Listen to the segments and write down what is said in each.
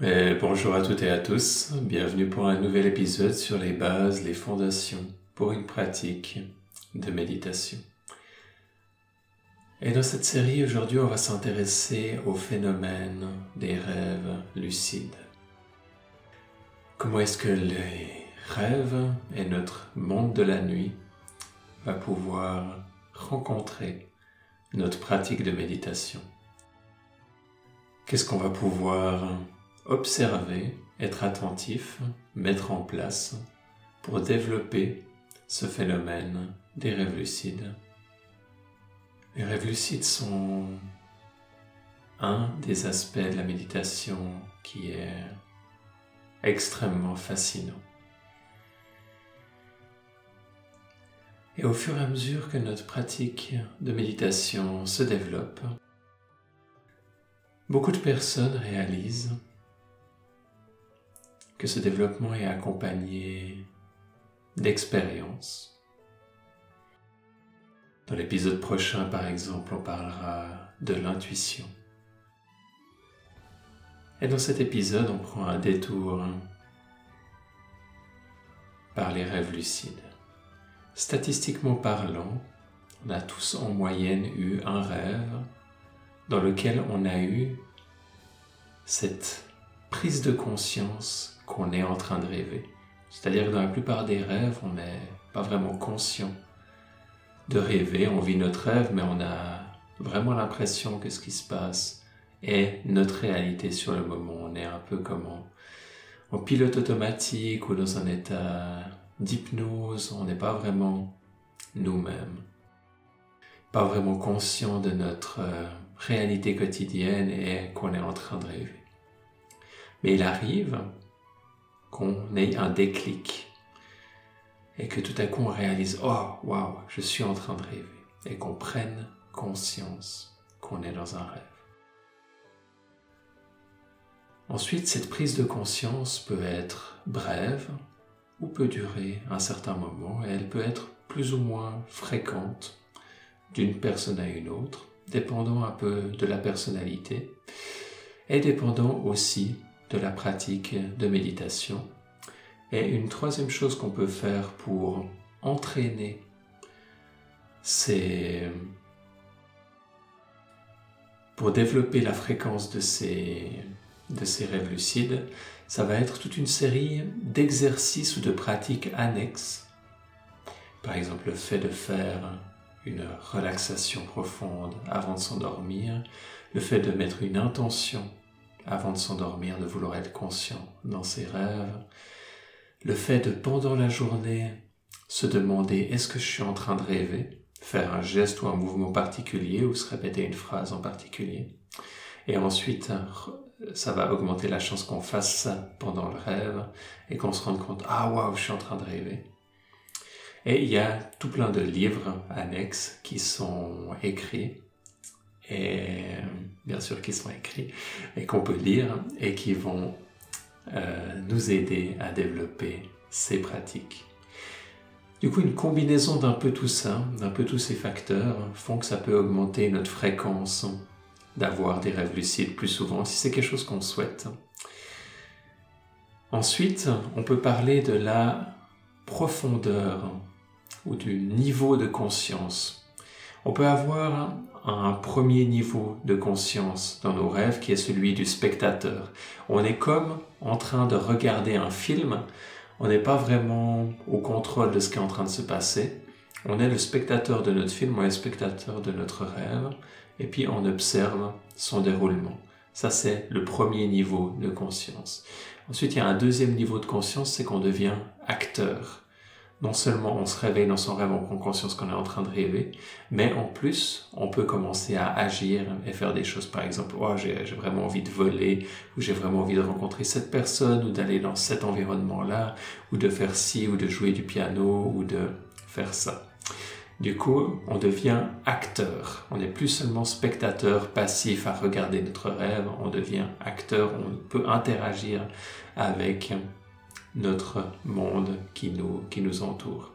Et bonjour à toutes et à tous, bienvenue pour un nouvel épisode sur les bases, les fondations pour une pratique de méditation. Et dans cette série, aujourd'hui, on va s'intéresser au phénomène des rêves lucides. Comment est-ce que les rêves et notre monde de la nuit va pouvoir rencontrer notre pratique de méditation? Qu'est-ce qu'on va pouvoir observer, être attentif, mettre en place pour développer ce phénomène des rêves lucides. Les rêves lucides sont un des aspects de la méditation qui est extrêmement fascinant. Et au fur et à mesure que notre pratique de méditation se développe, beaucoup de personnes réalisent que ce développement est accompagné d'expériences. Dans l'épisode prochain, par exemple, on parlera de l'intuition. Et dans cet épisode, on prend un détour par les rêves lucides. Statistiquement parlant, on a tous en moyenne eu un rêve dans lequel on a eu cette prise de conscience qu'on est en train de rêver. C'est-à-dire que dans la plupart des rêves, on n'est pas vraiment conscient de rêver, on vit notre rêve, mais on a vraiment l'impression que ce qui se passe est notre réalité sur le moment. On est un peu comme en, pilote automatique ou dans un état d'hypnose, on n'est pas vraiment nous-mêmes, pas vraiment conscient de notre euh, réalité quotidienne et qu'on est en train de rêver. Mais il arrive qu'on ait un déclic et que tout à coup on réalise oh waouh je suis en train de rêver et qu'on prenne conscience qu'on est dans un rêve. Ensuite, cette prise de conscience peut être brève ou peut durer un certain moment et elle peut être plus ou moins fréquente d'une personne à une autre, dépendant un peu de la personnalité et dépendant aussi de la pratique de méditation. Et une troisième chose qu'on peut faire pour entraîner c'est pour développer la fréquence de ces, de ces rêves lucides, ça va être toute une série d'exercices ou de pratiques annexes. Par exemple, le fait de faire une relaxation profonde avant de s'endormir, le fait de mettre une intention avant de s'endormir, de vouloir être conscient dans ses rêves. Le fait de, pendant la journée, se demander est-ce que je suis en train de rêver, faire un geste ou un mouvement particulier ou se répéter une phrase en particulier. Et ensuite, ça va augmenter la chance qu'on fasse ça pendant le rêve et qu'on se rende compte, ah waouh, je suis en train de rêver. Et il y a tout plein de livres annexes qui sont écrits et bien sûr qui sont écrits et qu'on peut lire et qui vont euh, nous aider à développer ces pratiques. Du coup, une combinaison d'un peu tout ça, d'un peu tous ces facteurs, font que ça peut augmenter notre fréquence d'avoir des rêves lucides plus souvent, si c'est quelque chose qu'on souhaite. Ensuite, on peut parler de la profondeur ou du niveau de conscience. On peut avoir un premier niveau de conscience dans nos rêves qui est celui du spectateur. On est comme en train de regarder un film, on n'est pas vraiment au contrôle de ce qui est en train de se passer. On est le spectateur de notre film, on est le spectateur de notre rêve, et puis on observe son déroulement. Ça, c'est le premier niveau de conscience. Ensuite, il y a un deuxième niveau de conscience, c'est qu'on devient acteur non seulement on se réveille dans son rêve, on prend conscience qu'on est en train de rêver, mais en plus, on peut commencer à agir et faire des choses. Par exemple, oh, j'ai vraiment envie de voler, ou j'ai vraiment envie de rencontrer cette personne, ou d'aller dans cet environnement-là, ou de faire ci, ou de jouer du piano, ou de faire ça. Du coup, on devient acteur. On n'est plus seulement spectateur passif à regarder notre rêve, on devient acteur, on peut interagir avec notre monde qui nous, qui nous entoure.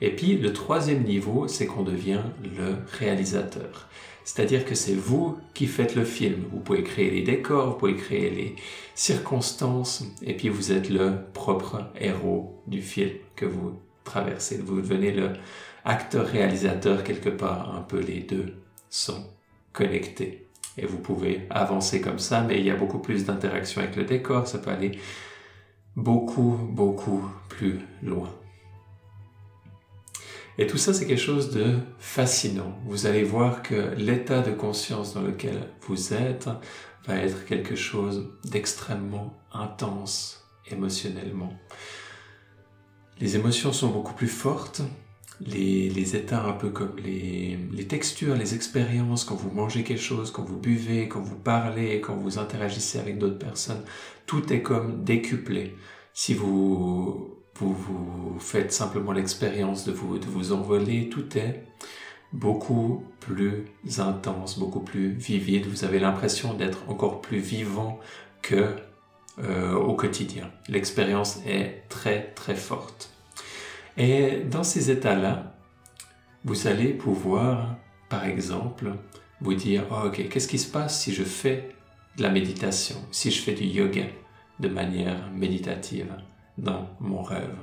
Et puis le troisième niveau, c'est qu'on devient le réalisateur. C'est-à-dire que c'est vous qui faites le film. Vous pouvez créer les décors, vous pouvez créer les circonstances, et puis vous êtes le propre héros du film que vous traversez. Vous devenez le acteur-réalisateur quelque part. Un peu les deux sont connectés. Et vous pouvez avancer comme ça, mais il y a beaucoup plus d'interaction avec le décor. Ça peut aller beaucoup, beaucoup plus loin. Et tout ça, c'est quelque chose de fascinant. Vous allez voir que l'état de conscience dans lequel vous êtes va être quelque chose d'extrêmement intense émotionnellement. Les émotions sont beaucoup plus fortes. Les, états un peu comme les, textures, les expériences, quand vous mangez quelque chose, quand vous buvez, quand vous parlez, quand vous interagissez avec d'autres personnes, tout est comme décuplé. Si vous vous, vous faites simplement l'expérience de vous, de vous envoler, tout est beaucoup plus intense, beaucoup plus vivide. Vous avez l'impression d'être encore plus vivant que euh, au quotidien. L'expérience est très très forte. Et dans ces états-là, vous allez pouvoir, par exemple, vous dire, oh, ok, qu'est-ce qui se passe si je fais de la méditation, si je fais du yoga de manière méditative dans mon rêve?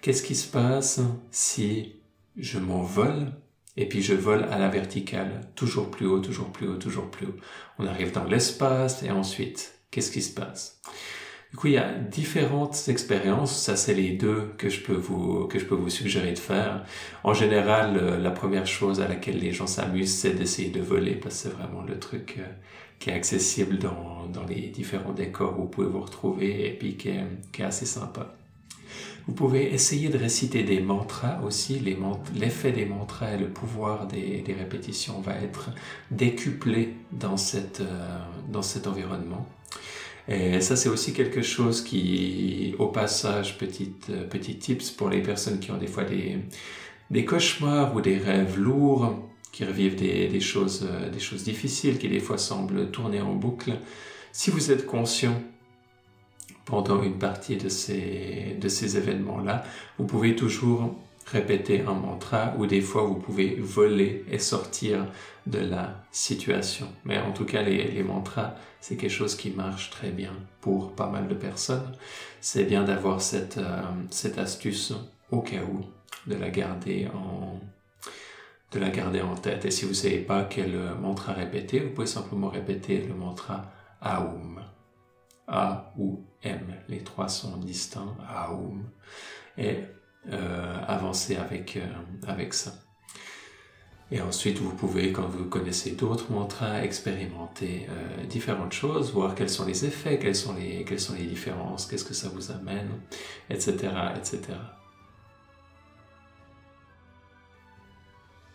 Qu'est-ce qui se passe si je m'envole et puis je vole à la verticale, toujours plus haut, toujours plus haut, toujours plus haut? On arrive dans l'espace et ensuite, qu'est-ce qui se passe? Du coup, il y a différentes expériences. Ça, c'est les deux que je peux vous que je peux vous suggérer de faire. En général, euh, la première chose à laquelle les gens s'amusent, c'est d'essayer de voler parce que c'est vraiment le truc euh, qui est accessible dans, dans, les différents décors où vous pouvez vous retrouver et puis qui est, assez sympa. Vous pouvez essayer de réciter des mantras aussi. L'effet des mantras et le pouvoir des, des, répétitions va être décuplé dans, cette, euh, dans cet environnement. Et ça, c'est aussi quelque chose qui, au passage, petit, euh, petit tips pour les personnes qui ont des fois des, des cauchemars ou des rêves lourds qui revivent des, choses, euh, des choses difficiles, qui des fois semblent tourner en boucle, si vous êtes conscient pendant une partie de ces, de ces événements-là, vous pouvez toujours répéter un mantra ou des fois vous pouvez voler et sortir de la situation. Mais en tout cas, les, les mantras, c'est quelque chose qui marche très bien pour pas mal de personnes. C'est bien d'avoir cette, euh, cette astuce au cas où, de la garder en, de la garder en tête. Et si vous ne savez pas quel mantra répéter, vous pouvez simplement répéter le mantra Aum. A ou M. Les trois sont distincts. Aum. Et euh, avancer avec, euh, avec ça. Et ensuite, vous pouvez, quand vous connaissez d'autres mantras, expérimenter euh, différentes choses, voir quels sont les effets, quelles sont les, quelles sont les différences, qu'est-ce que ça vous amène, etc., etc.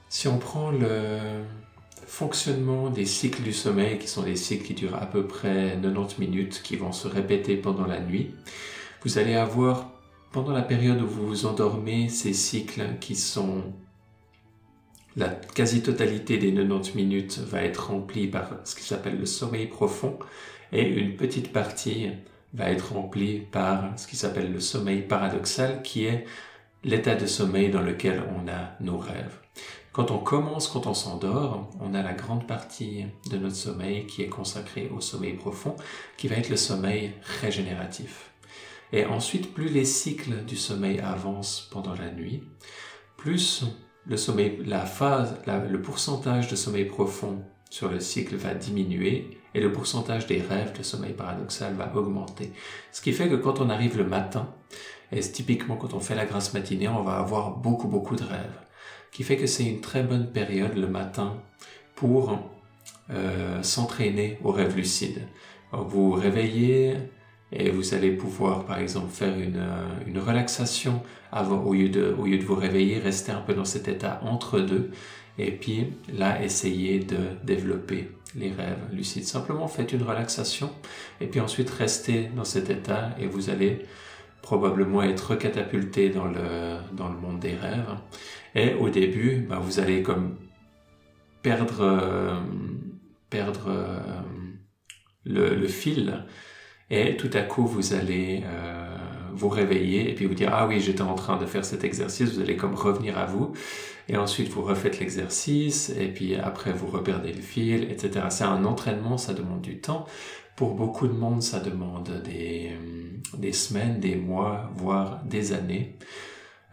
Si on prend le fonctionnement des cycles du sommeil, qui sont des cycles qui durent à peu près 90 minutes, qui vont se répéter pendant la nuit, vous allez avoir, pendant la période où vous vous endormez, ces cycles qui sont la quasi-totalité des 90 minutes va être remplie par ce qui s'appelle le sommeil profond et une petite partie va être remplie par ce qui s'appelle le sommeil paradoxal qui est l'état de sommeil dans lequel on a nos rêves. Quand on commence, quand on s'endort, on a la grande partie de notre sommeil qui est consacrée au sommeil profond, qui va être le sommeil régénératif. Et ensuite, plus les cycles du sommeil avancent pendant la nuit, plus le sommeil, la phase, le pourcentage de sommeil profond sur le cycle va diminuer et le pourcentage des rêves de sommeil paradoxal va augmenter. Ce qui fait que quand on arrive le matin, et typiquement quand on fait la grâce matinée, on va avoir beaucoup beaucoup de rêves qui fait que c'est une très bonne période le matin pour euh, s'entraîner au rêve lucide. vous vous réveillez et vous allez pouvoir par exemple faire une, euh, une relaxation avant, au, lieu de, au lieu de vous réveiller, rester un peu dans cet état entre deux et puis là essayer de développer les rêves lucides. Simplement faites une relaxation et puis ensuite restez dans cet état et vous allez probablement être catapulté dans le, dans le monde des rêves. Et au début, bah, vous allez comme perdre, euh, perdre euh, le, fil et tout à coup vous allez, euh, vous réveiller et puis vous dire ah oui j'étais en train de faire cet exercice, vous allez comme revenir à vous et ensuite vous refaites l'exercice et puis après vous reperdez le fil, etc. C'est un entraînement, ça demande du temps. Pour beaucoup de monde, ça demande des, des semaines, des mois, voire des années.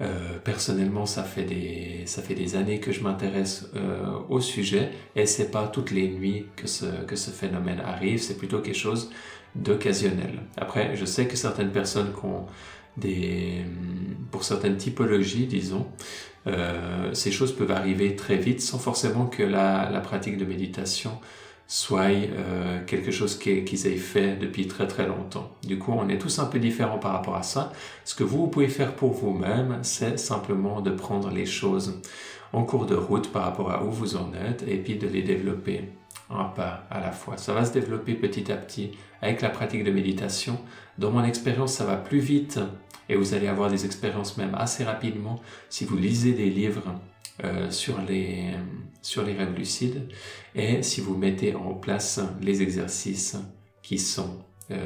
Euh, personnellement, ça fait des ça fait des années que je m'intéresse euh, au sujet et c'est pas toutes les nuits que ce que ce phénomène arrive. C'est plutôt quelque chose d'occasionnel. Après, je sais que certaines personnes qui ont des pour certaines typologies, disons, euh, ces choses peuvent arriver très vite sans forcément que la, pratique de méditation soit euh, quelque chose qu'ils aient fait depuis très très longtemps. Du coup, on est tous un peu différents par rapport à ça. Ce que vous pouvez faire pour vous-même, c'est simplement de prendre les choses en cours de route par rapport à où vous en êtes et puis de les développer un pas à la fois. Ça va se développer petit à petit avec la pratique de méditation. Dans mon expérience, ça va plus vite et vous allez avoir des expériences même assez rapidement si vous lisez des livres euh, sur, les, sur les rêves lucides et si vous mettez en place les exercices qui sont euh,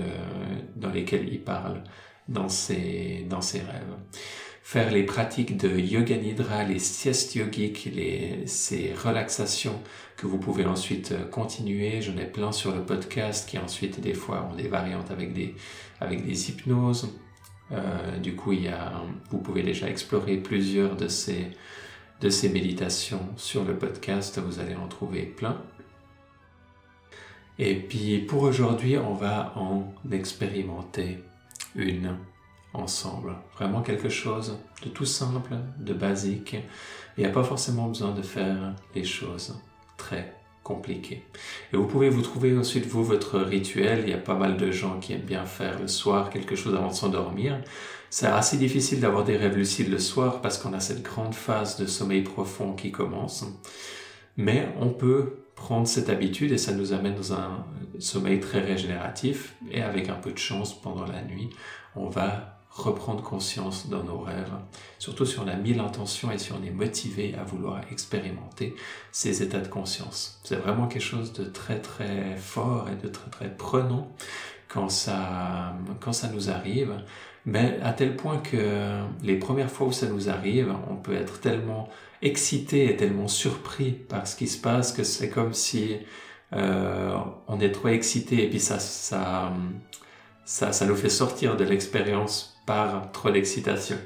dans lesquels il parle dans ses, dans ses rêves. Faire les pratiques de yoga nidra, les siestes yogiques, les, ces relaxations que vous pouvez ensuite continuer. J'en ai plein sur le podcast qui ensuite des fois ont des variantes avec des, avec des hypnoses. Euh, du coup, il y a, vous pouvez déjà explorer plusieurs de ces, de ces méditations sur le podcast, vous allez en trouver plein. Et puis pour aujourd'hui, on va en expérimenter une ensemble. Vraiment quelque chose de tout simple, de basique. Il n'y a pas forcément besoin de faire les choses très compliquées. Et vous pouvez vous trouver ensuite, vous, votre rituel. Il y a pas mal de gens qui aiment bien faire le soir quelque chose avant de s'endormir. C'est assez difficile d'avoir des rêves lucides le soir parce qu'on a cette grande phase de sommeil profond qui commence. Mais on peut prendre cette habitude et ça nous amène dans un sommeil très régénératif et avec un peu de chance pendant la nuit, on va reprendre conscience dans nos rêves, surtout si on a mis l'intention et si on est motivé à vouloir expérimenter ces états de conscience. C'est vraiment quelque chose de très très fort et de très très prenant quand ça, quand ça nous arrive mais à tel point que les premières fois où ça nous arrive, on peut être tellement excité et tellement surpris par ce qui se passe que c'est comme si euh, on est trop excité et puis ça, ça, ça, ça nous fait sortir de l'expérience par trop d'excitation.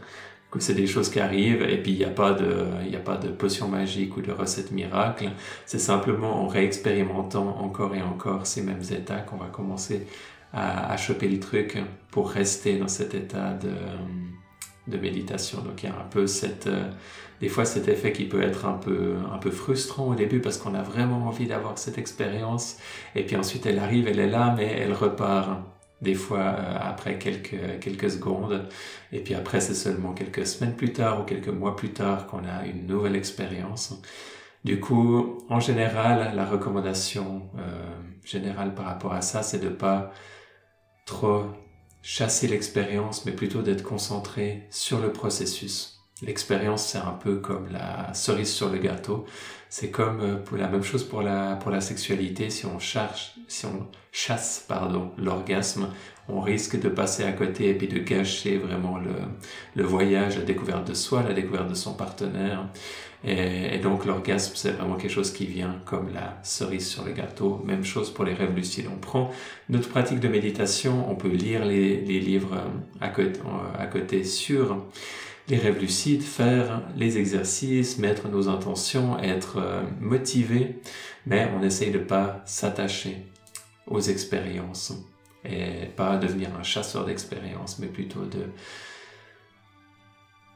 C'est des choses qui arrivent et puis il n'y a pas de, il a pas de potion magique ou de recette miracle. C'est simplement en réexpérimentant encore et encore ces mêmes états qu'on va commencer à, choper le truc pour rester dans cet état de, de méditation. Donc il y a un peu cette, euh, des fois cet effet qui peut être un peu, un peu frustrant au début parce qu'on a vraiment envie d'avoir cette expérience et puis ensuite elle arrive, elle est là, mais elle repart des fois euh, après quelques, quelques secondes et puis après c'est seulement quelques semaines plus tard ou quelques mois plus tard qu'on a une nouvelle expérience. Du coup, en général, la recommandation euh, générale par rapport à ça, c'est de pas trop chasser l'expérience, mais plutôt d'être concentré sur le processus. L'expérience, c'est un peu comme la cerise sur le gâteau. C'est comme euh, pour la même chose pour la, pour la sexualité. Si on, charge, si on chasse pardon, l'orgasme, on risque de passer à côté et puis de gâcher vraiment le, le voyage, la découverte de soi, la découverte de son partenaire. Et, donc l'orgasme, c'est vraiment quelque chose qui vient comme la cerise sur le gâteau. Même chose pour les rêves lucides. On prend notre pratique de méditation, on peut lire les, les livres euh, à côté, à côté sur les rêves lucides, faire les exercices, mettre nos intentions, être euh, motivé, mais on essaye de pas s'attacher aux expériences et pas devenir un chasseur d'expériences, mais plutôt de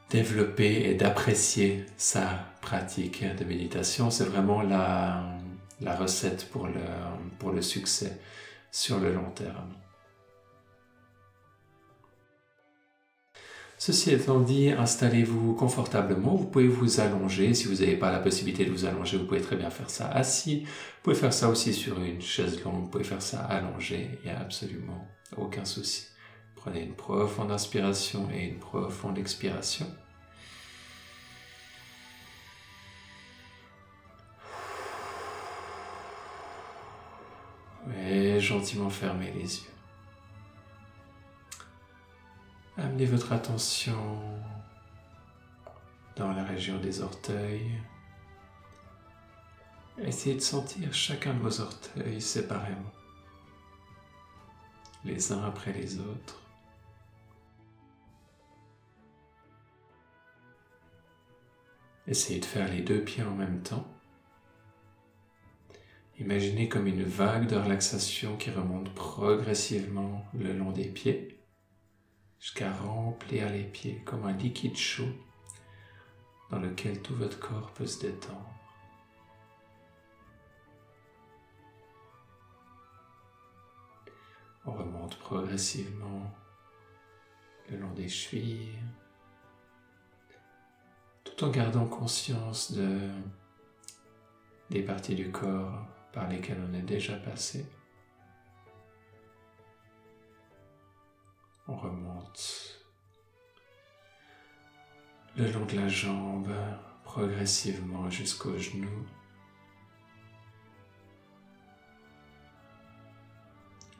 développer et d'apprécier sa pratique de méditation. C'est vraiment la, recette pour le succès sur le long terme. Ceci étant dit, installez-vous confortablement. Vous pouvez vous allonger. Si vous n'avez pas la possibilité de vous allonger, vous pouvez très bien faire ça assis. Vous pouvez faire ça aussi sur une chaise longue. Vous pouvez faire ça allongé. Il n'y a absolument aucun souci. Prenez une profonde inspiration et une profonde expiration. Et gentiment fermez les yeux. Amenez votre attention dans la région des orteils. Essayez de sentir chacun de vos orteils séparément, les uns après les autres. Essayez de faire les deux pieds en même temps. Imaginez comme une vague de relaxation qui remonte progressivement le long des pieds jusqu'à remplir les pieds comme un liquide chaud dans lequel tout votre corps peut se détendre. On remonte progressivement le long des chevilles, tout en gardant conscience de, des parties du corps par lesquelles on est déjà passé. On remonte le long de la jambe progressivement jusqu'au genou.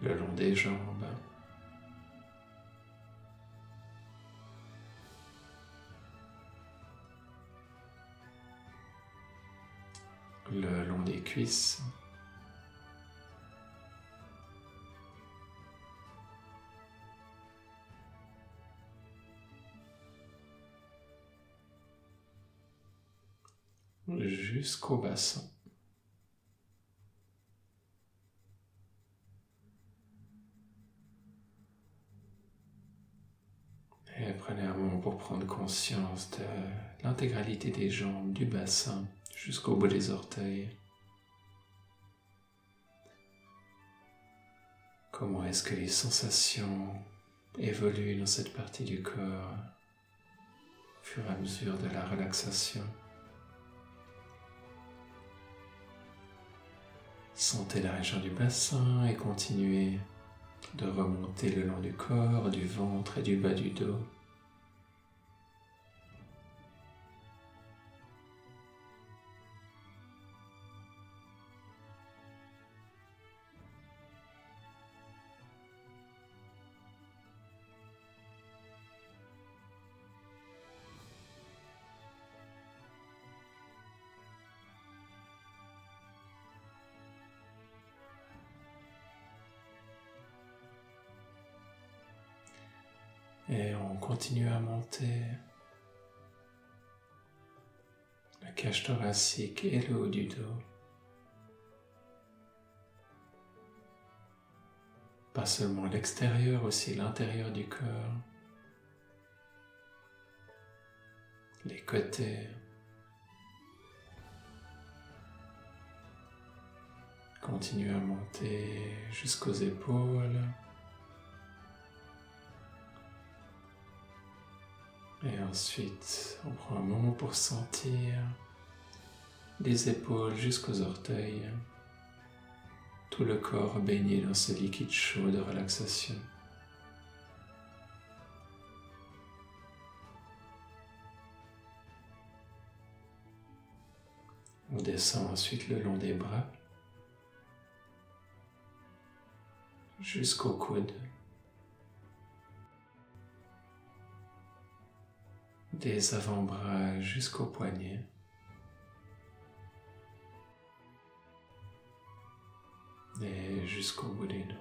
Le long des jambes. Le long des cuisses. Jusqu'au bassin. Et prenez un moment pour prendre conscience de l'intégralité des jambes, du bassin, jusqu'au bout des orteils. Comment est-ce que les sensations évoluent dans cette partie du corps au fur et à mesure de la relaxation? Sentez la région du bassin et continuez de remonter le long du corps, du ventre et du bas du dos. Continue à monter la cage thoracique et le haut du dos. Pas seulement l'extérieur, aussi l'intérieur du corps. Les côtés. Continue à monter jusqu'aux épaules. Et ensuite, on prend un moment pour sentir les épaules jusqu'aux orteils, tout le corps baigné dans ce liquide chaud de relaxation. On descend ensuite le long des bras jusqu'au coude. Des avant-bras jusqu'au poignet. Et jusqu'au bout des doigts.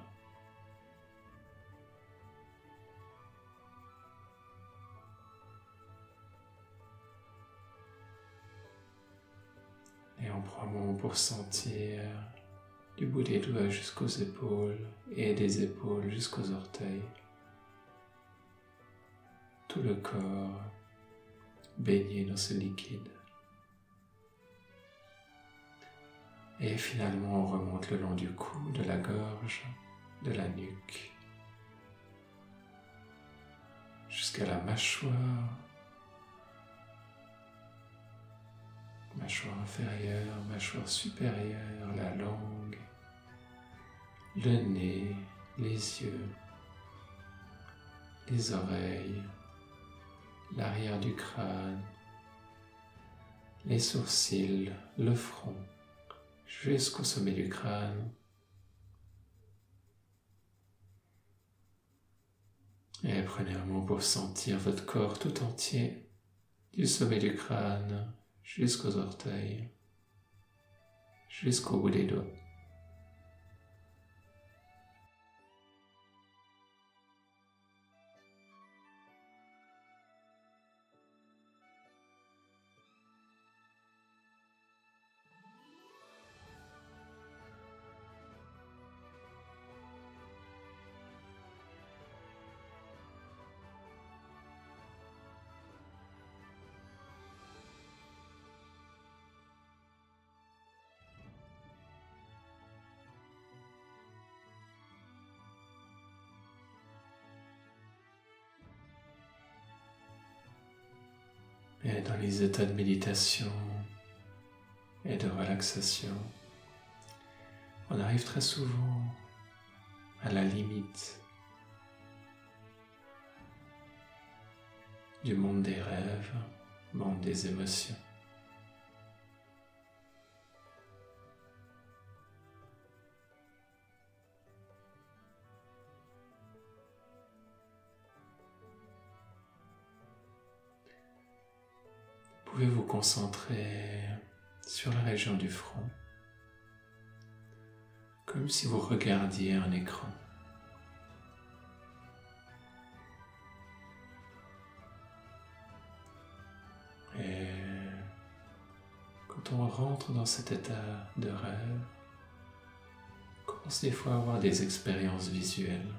Et on prend un moment pour sentir du bout des doigts jusqu'aux épaules et des épaules jusqu'aux orteils. Tout le corps baigné dans ce liquide. Et finalement, on remonte le long du cou, de la gorge, de la nuque, jusqu'à la mâchoire, mâchoire inférieure, mâchoire supérieure, la langue, le nez, les yeux, les oreilles, l'arrière du crâne, les sourcils, le front, jusqu'au sommet du crâne. Et prenez un moment pour sentir votre corps tout entier, du sommet du crâne jusqu'aux orteils, jusqu'au bout des doigts. Et dans les états de méditation et de relaxation, on arrive très souvent à la limite du monde des rêves, monde des émotions. Pouvez vous concentrer sur la région du front, comme si vous regardiez un écran. Et quand on rentre dans cet état de rêve, on commence des fois à avoir des expériences visuelles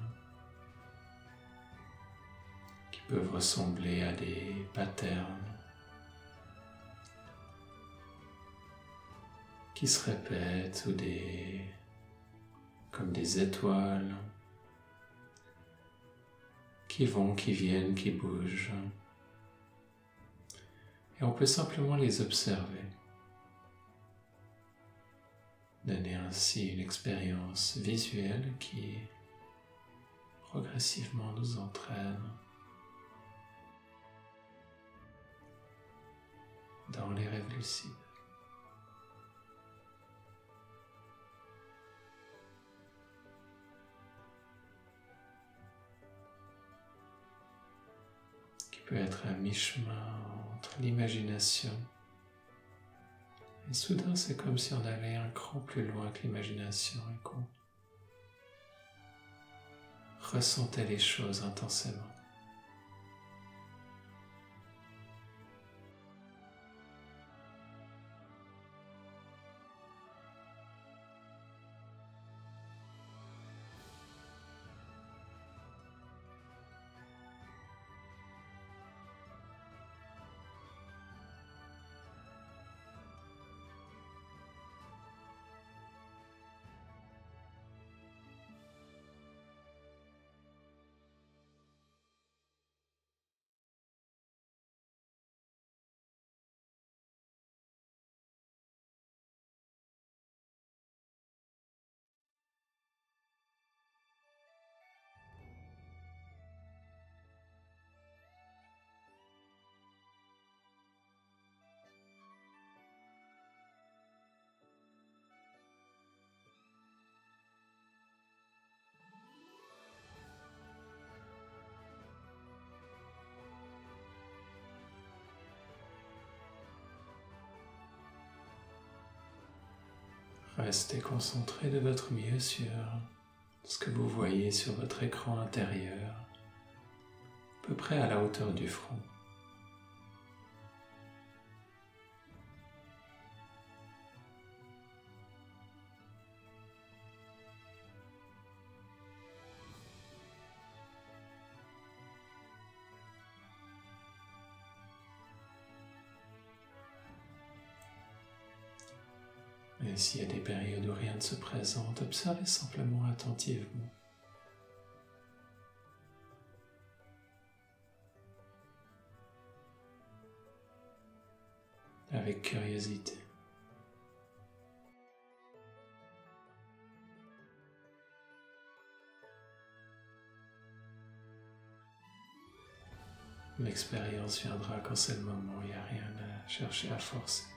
qui peuvent ressembler à des patterns qui se répètent ou des comme des étoiles qui vont, qui viennent, qui bougent. Et on peut simplement les observer. Donner ainsi une expérience visuelle qui progressivement nous entraîne dans les rêves lucides. Peut être à mi-chemin entre l'imagination et soudain c'est comme si on allait un cran plus loin que l'imagination et qu'on ressentait les choses intensément. Restez concentré de votre mieux sur ce que vous voyez sur votre écran intérieur, à peu près à la hauteur du front. Et s'il y a des périodes où rien ne se présente, observez simplement attentivement. Avec curiosité. L'expérience viendra quand c'est le moment, il n'y a rien à chercher à forcer.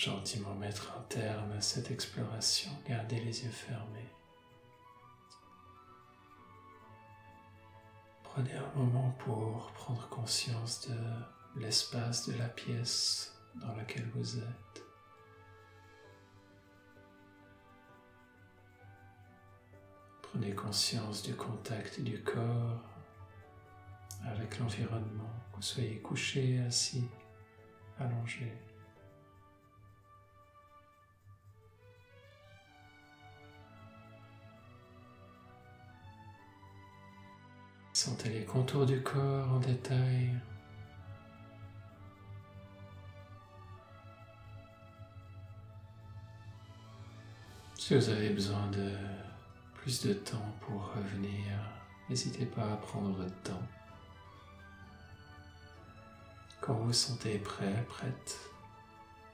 Gentiment mettre un terme à cette exploration. Gardez les yeux fermés. Prenez un moment pour prendre conscience de l'espace de la pièce dans laquelle vous êtes. Prenez conscience du contact du corps avec l'environnement, que vous soyez couché, assis, allongé. Sentez les contours du corps en détail. Si vous avez besoin de plus de temps pour revenir, n'hésitez pas à prendre votre temps. Quand vous vous sentez prêt, prête,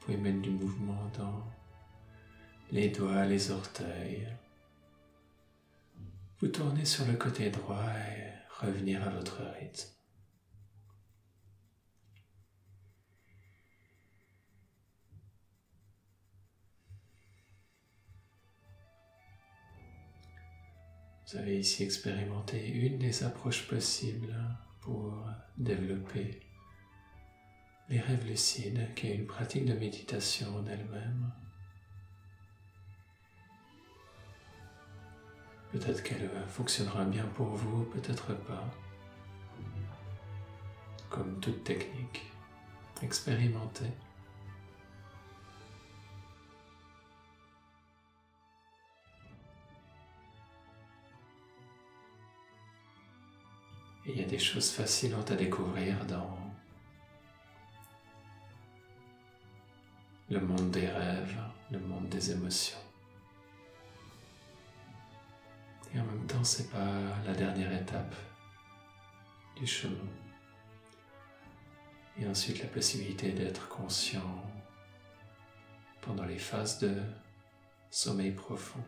vous pouvez mettre du mouvement dans les doigts, les orteils. Vous tournez sur le côté droit et revenir à votre rythme. Vous avez ici expérimenté une des approches possibles pour développer les rêves lucides, qui est une pratique de méditation en elle-même. Peut-être qu'elle fonctionnera bien pour vous, peut-être pas. Comme toute technique, expérimentez. il y a des choses fascinantes à découvrir dans le monde des rêves, le monde des émotions. Et en même temps, c'est pas la dernière étape du chemin. Et ensuite, la possibilité d'être conscient pendant les phases de sommeil profond.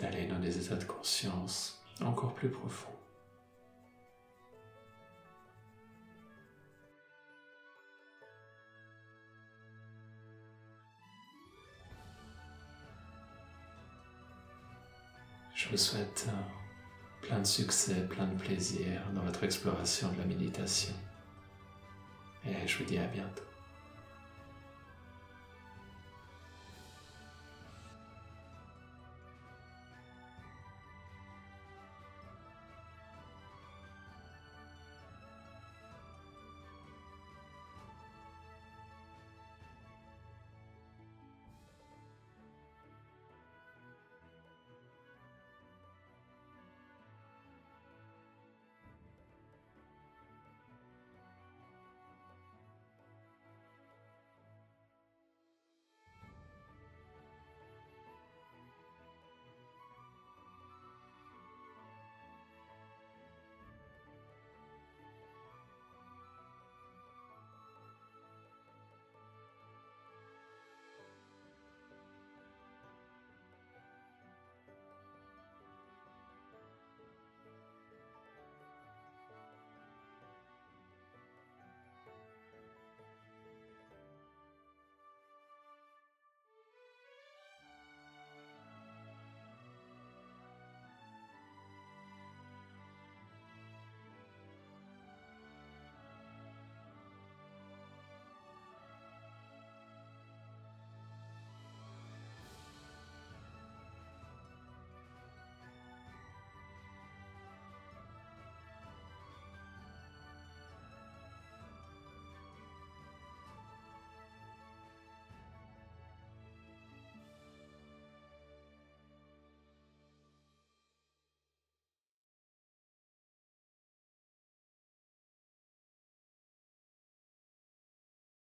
D'aller dans des états de conscience encore plus profonds. Je vous souhaite euh, plein de succès, plein de plaisir dans votre exploration de la méditation. Et je vous dis à bientôt.